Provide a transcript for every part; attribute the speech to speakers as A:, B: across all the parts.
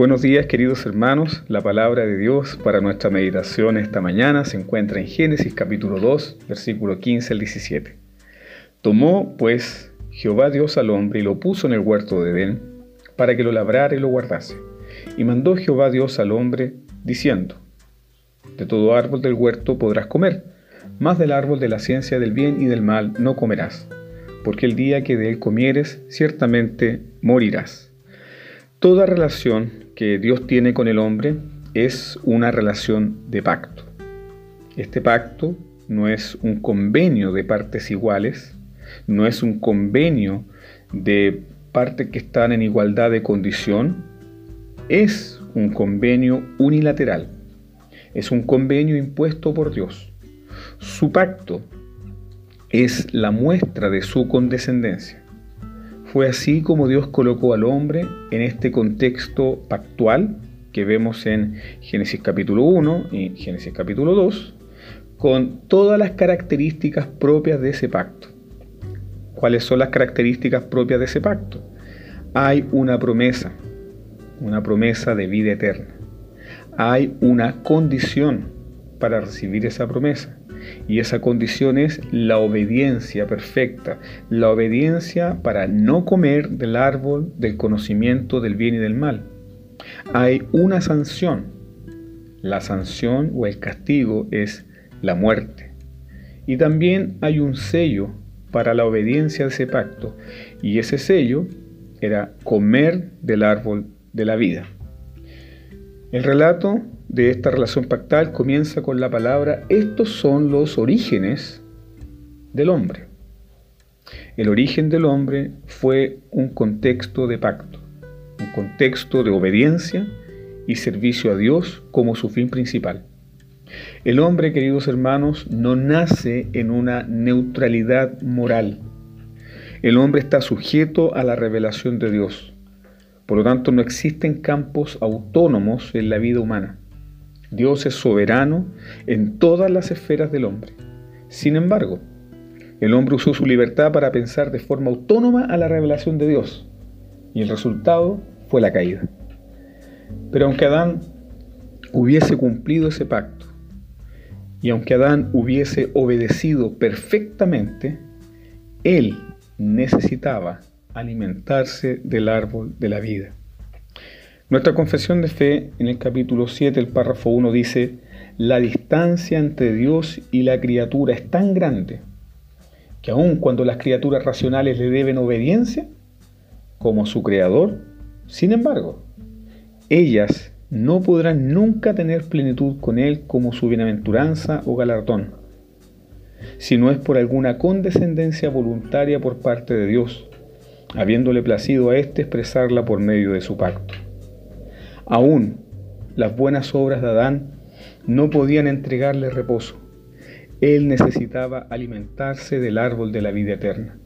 A: Buenos días queridos hermanos, la palabra de Dios para nuestra meditación esta mañana se encuentra en Génesis capítulo 2, versículo 15 al 17. Tomó pues Jehová Dios al hombre y lo puso en el huerto de Edén para que lo labrara y lo guardase. Y mandó Jehová Dios al hombre diciendo, De todo árbol del huerto podrás comer, mas del árbol de la ciencia del bien y del mal no comerás, porque el día que de él comieres ciertamente morirás. Toda relación que Dios tiene con el hombre es una relación de pacto. Este pacto no es un convenio de partes iguales, no es un convenio de partes que están en igualdad de condición, es un convenio unilateral, es un convenio impuesto por Dios. Su pacto es la muestra de su condescendencia. Fue así como Dios colocó al hombre en este contexto pactual que vemos en Génesis capítulo 1 y Génesis capítulo 2, con todas las características propias de ese pacto. ¿Cuáles son las características propias de ese pacto? Hay una promesa, una promesa de vida eterna. Hay una condición para recibir esa promesa. Y esa condición es la obediencia perfecta, la obediencia para no comer del árbol del conocimiento del bien y del mal. Hay una sanción. La sanción o el castigo es la muerte. Y también hay un sello para la obediencia de ese pacto. Y ese sello era comer del árbol de la vida. El relato de esta relación pactal comienza con la palabra, estos son los orígenes del hombre. El origen del hombre fue un contexto de pacto, un contexto de obediencia y servicio a Dios como su fin principal. El hombre, queridos hermanos, no nace en una neutralidad moral. El hombre está sujeto a la revelación de Dios. Por lo tanto, no existen campos autónomos en la vida humana. Dios es soberano en todas las esferas del hombre. Sin embargo, el hombre usó su libertad para pensar de forma autónoma a la revelación de Dios, y el resultado fue la caída. Pero aunque Adán hubiese cumplido ese pacto, y aunque Adán hubiese obedecido perfectamente, él necesitaba alimentarse del árbol de la vida. Nuestra confesión de fe en el capítulo 7, el párrafo 1 dice, la distancia entre Dios y la criatura es tan grande que aun cuando las criaturas racionales le deben obediencia, como su creador, sin embargo, ellas no podrán nunca tener plenitud con Él como su bienaventuranza o galardón, si no es por alguna condescendencia voluntaria por parte de Dios, habiéndole placido a éste expresarla por medio de su pacto. Aún las buenas obras de Adán no podían entregarle reposo. Él necesitaba alimentarse del árbol de la vida eterna.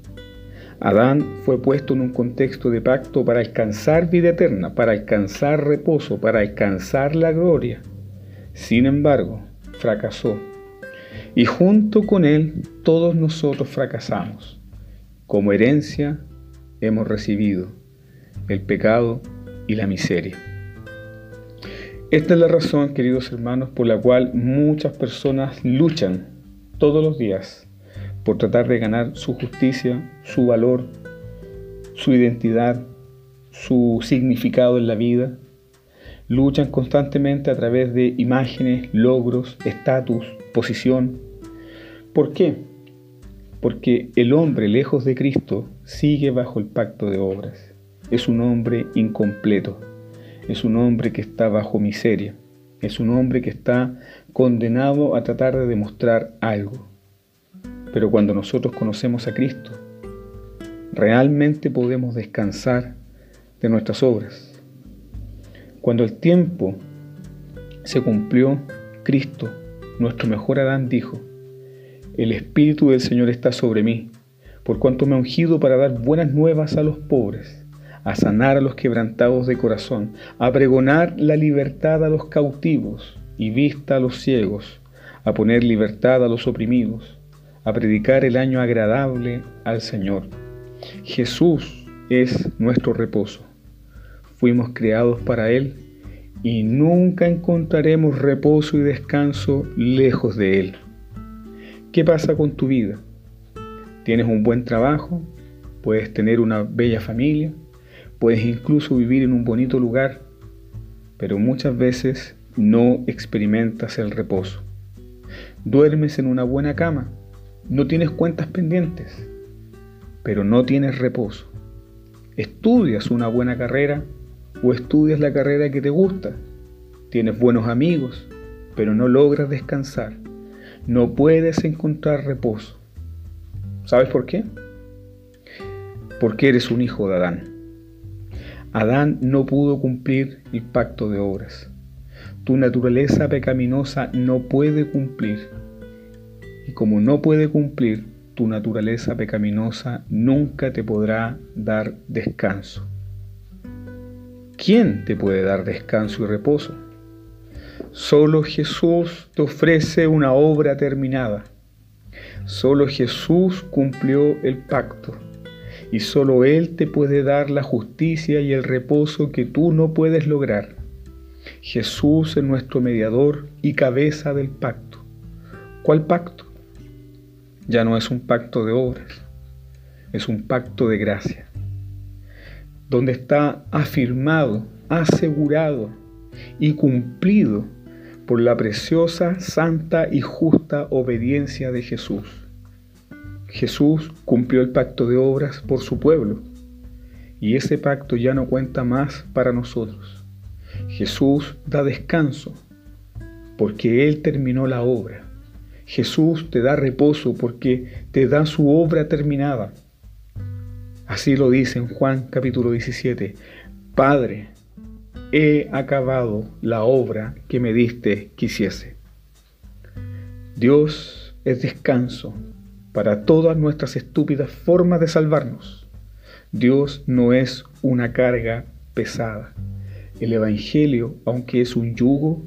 A: Adán fue puesto en un contexto de pacto para alcanzar vida eterna, para alcanzar reposo, para alcanzar la gloria. Sin embargo, fracasó. Y junto con él todos nosotros fracasamos. Como herencia hemos recibido el pecado y la miseria. Esta es la razón, queridos hermanos, por la cual muchas personas luchan todos los días por tratar de ganar su justicia, su valor, su identidad, su significado en la vida. Luchan constantemente a través de imágenes, logros, estatus, posición. ¿Por qué? Porque el hombre lejos de Cristo sigue bajo el pacto de obras. Es un hombre incompleto es un hombre que está bajo miseria, es un hombre que está condenado a tratar de demostrar algo. Pero cuando nosotros conocemos a Cristo, realmente podemos descansar de nuestras obras. Cuando el tiempo se cumplió, Cristo, nuestro mejor Adán, dijo, el Espíritu del Señor está sobre mí, por cuanto me ha ungido para dar buenas nuevas a los pobres a sanar a los quebrantados de corazón, a pregonar la libertad a los cautivos y vista a los ciegos, a poner libertad a los oprimidos, a predicar el año agradable al Señor. Jesús es nuestro reposo. Fuimos creados para Él y nunca encontraremos reposo y descanso lejos de Él. ¿Qué pasa con tu vida? ¿Tienes un buen trabajo? ¿Puedes tener una bella familia? ¿Puedes incluso vivir en un bonito lugar? Pero muchas veces no experimentas el reposo. Duermes en una buena cama, no tienes cuentas pendientes, pero no tienes reposo. Estudias una buena carrera o estudias la carrera que te gusta. Tienes buenos amigos, pero no logras descansar. No puedes encontrar reposo. ¿Sabes por qué? Porque eres un hijo de Adán. Adán no pudo cumplir el pacto de obras. Tu naturaleza pecaminosa no puede cumplir. Y como no puede cumplir, tu naturaleza pecaminosa nunca te podrá dar descanso. ¿Quién te puede dar descanso y reposo? Solo Jesús te ofrece una obra terminada. Solo Jesús cumplió el pacto y solo Él te puede dar la justicia y el reposo que tú no puedes lograr. Jesús es nuestro mediador y cabeza del pacto. ¿Cuál pacto? Ya no es un pacto de obras, es un pacto de gracia, donde está afirmado, asegurado y cumplido por la preciosa, santa y justa obediencia de Jesús. Jesús cumplió el pacto de obras por su pueblo y ese pacto ya no cuenta más para nosotros. Jesús da descanso porque Él terminó la obra. Jesús te da reposo porque te da su obra terminada. Así lo dice en Juan capítulo 17. Padre, he acabado la obra que me diste quisiese. Dios es descanso para todas nuestras estúpidas formas de salvarnos. Dios no es una carga pesada. El Evangelio, aunque es un yugo,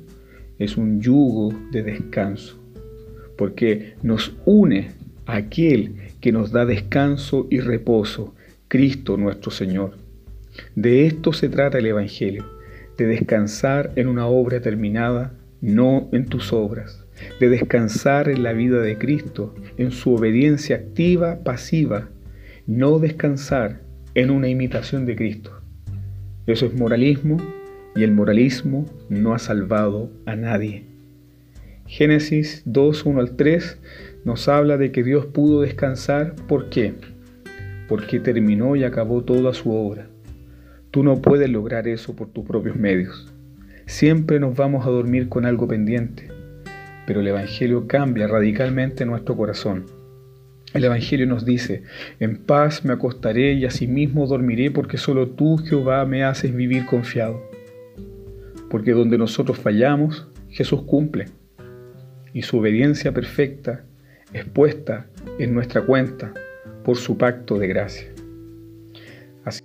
A: es un yugo de descanso, porque nos une a aquel que nos da descanso y reposo, Cristo nuestro Señor. De esto se trata el Evangelio, de descansar en una obra terminada, no en tus obras de descansar en la vida de Cristo, en su obediencia activa, pasiva, no descansar en una imitación de Cristo. Eso es moralismo y el moralismo no ha salvado a nadie. Génesis 2, 1 al 3 nos habla de que Dios pudo descansar. ¿Por qué? Porque terminó y acabó toda su obra. Tú no puedes lograr eso por tus propios medios. Siempre nos vamos a dormir con algo pendiente pero el Evangelio cambia radicalmente nuestro corazón. El Evangelio nos dice, en paz me acostaré y asimismo dormiré porque solo tú, Jehová, me haces vivir confiado. Porque donde nosotros fallamos, Jesús cumple. Y su obediencia perfecta es puesta en nuestra cuenta por su pacto de gracia. Así